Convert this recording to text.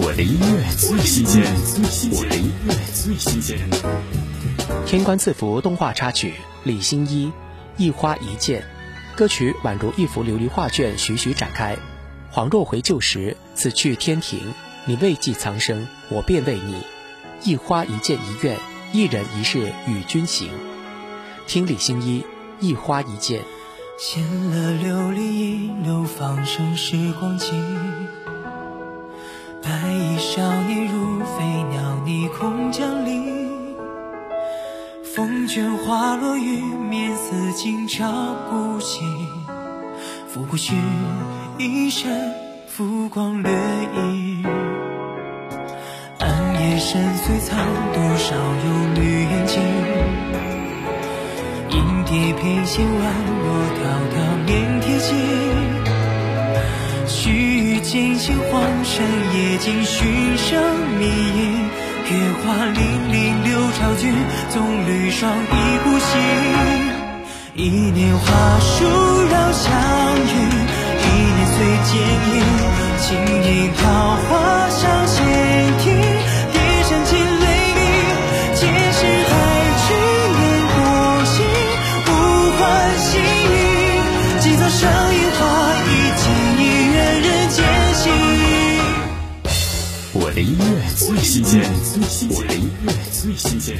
我的音乐最新鲜，我的音乐最新鲜。天官赐福动画插曲，李心一，一花一剑。歌曲宛如一幅琉璃画卷，徐徐展开。恍若回旧时，此去天庭，你未记苍生，我便为你。一花一剑一愿，一人一世与君行。听李心一，一花一剑。献了琉璃一流，放生时光机。少年如飞鸟，逆空降临。风卷花落玉面，似锦朝孤行。拂过去，一身浮光掠影。暗夜深邃藏多少幽绿眼睛。银蝶翩跹宛若迢迢绵铁骑。惊醒荒山野径寻声觅影。月华粼粼，流潮君，纵履霜一孤行。一年花树绕香云，一年岁剑我的音乐最新鲜，我的音乐最新鲜。